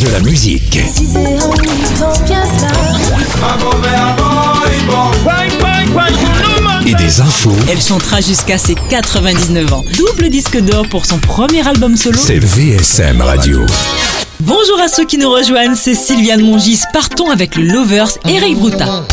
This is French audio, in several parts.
De la musique. Et des infos. Elle chantera jusqu'à ses 99 ans. Double disque d'or pour son premier album solo. C'est VSM Radio. Bonjour à ceux qui nous rejoignent, c'est Sylviane Mongis. Partons avec le Lovers, Eric Bruta.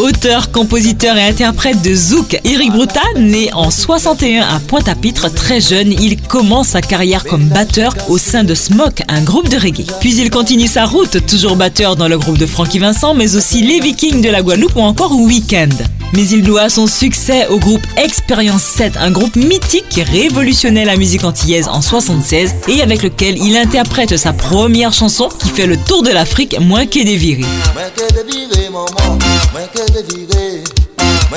Auteur, compositeur et interprète de Zouk, Eric Bruta, né en 61 à Pointe-à-Pitre, très jeune, il commence sa carrière comme batteur au sein de Smoke, un groupe de reggae. Puis il continue sa route, toujours batteur dans le groupe de Frankie Vincent, mais aussi les Vikings de la Guadeloupe ou encore Weekend. Mais il doit son succès au groupe Experience 7, un groupe mythique qui révolutionnait la musique antillaise en 76 et avec lequel il interprète sa première chanson qui fait le tour de l'Afrique, moins que des.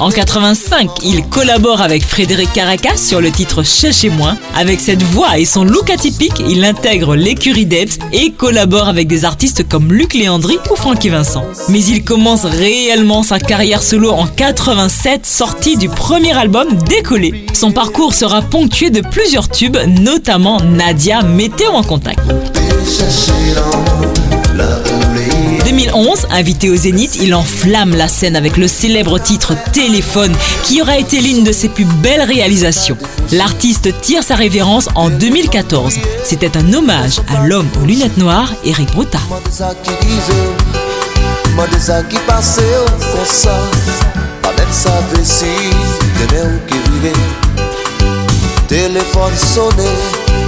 En 85, il collabore avec Frédéric Caracas sur le titre Chez moi. Avec cette voix et son look atypique, il intègre l'écurie Debs et collabore avec des artistes comme Luc Léandry ou Francky Vincent. Mais il commence réellement sa carrière solo en 87, sortie du premier album Décollé. Son parcours sera ponctué de plusieurs tubes, notamment Nadia, Météo en contact. 2011, invité au Zénith, il enflamme la scène avec le célèbre titre Téléphone, qui aura été l'une de ses plus belles réalisations. L'artiste tire sa révérence en 2014. C'était un hommage à l'homme aux lunettes noires, Eric Bruta.